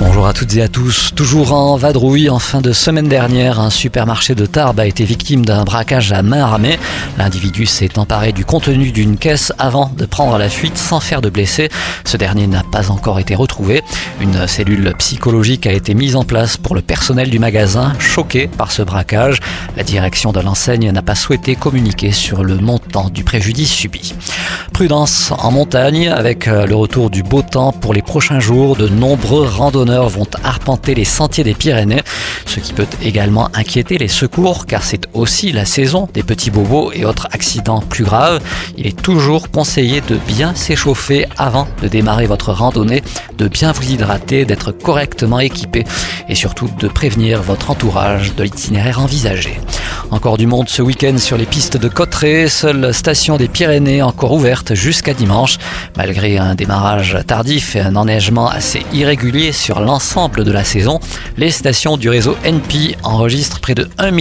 Bonjour à toutes et à tous. Toujours en vadrouille, en fin de semaine dernière, un supermarché de Tarbes a été victime d'un braquage à main armée. L'individu s'est emparé du contenu d'une caisse avant de prendre la fuite sans faire de blessés. Ce dernier n'a pas encore été retrouvé. Une cellule psychologique a été mise en place pour le personnel du magasin, choqué par ce braquage. La direction de l'enseigne n'a pas souhaité communiquer sur le montant du préjudice subi. Prudence en montagne, avec le retour du beau temps pour les prochains jours, de nombreux randonneurs vont arpenter les sentiers des Pyrénées, ce qui peut également inquiéter les secours car c'est aussi la saison des petits bobos et autres accidents plus graves. Il est toujours conseillé de bien s'échauffer avant de démarrer votre randonnée, de bien vous hydrater, d'être correctement équipé et surtout de prévenir votre entourage de l'itinéraire envisagé. Encore du monde ce week-end sur les pistes de Cotteret, seule station des Pyrénées encore ouverte jusqu'à dimanche. Malgré un démarrage tardif et un enneigement assez irrégulier sur l'ensemble de la saison, les stations du réseau NP enregistrent près de 1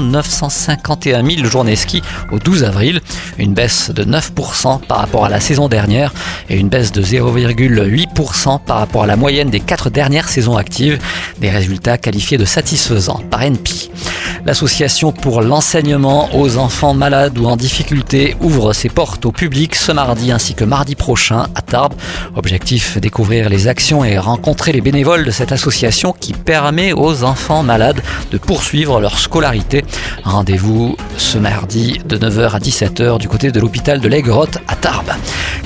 951 000 journées ski au 12 avril, une baisse de 9% par rapport à la saison dernière et une baisse de 0,8% par rapport à la moyenne des quatre dernières saisons actives, des résultats qualifiés de satisfaisants par NP. L'association pour l'enseignement aux enfants malades ou en difficulté ouvre ses portes au public ce mardi ainsi que mardi prochain à Tarbes. Objectif découvrir les actions et rencontrer les bénévoles de cette association qui permet aux enfants malades de poursuivre leur scolarité. Rendez-vous ce mardi de 9h à 17h du côté de l'hôpital de l'Aigrotte à Tarbes.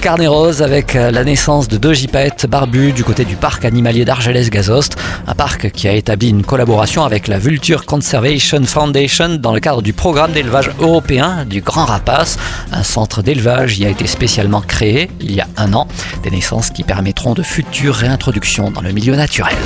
Carnet rose avec la naissance de deux gypaètes barbus du côté du parc animalier d'Argelès-Gazost, un parc qui a établi une collaboration avec la Vulture Conservation Foundation dans le cadre du programme d'élevage européen du Grand Rapace. Un centre d'élevage y a été spécialement créé il y a un an. Des naissances qui permettront de futures réintroductions dans le milieu naturel.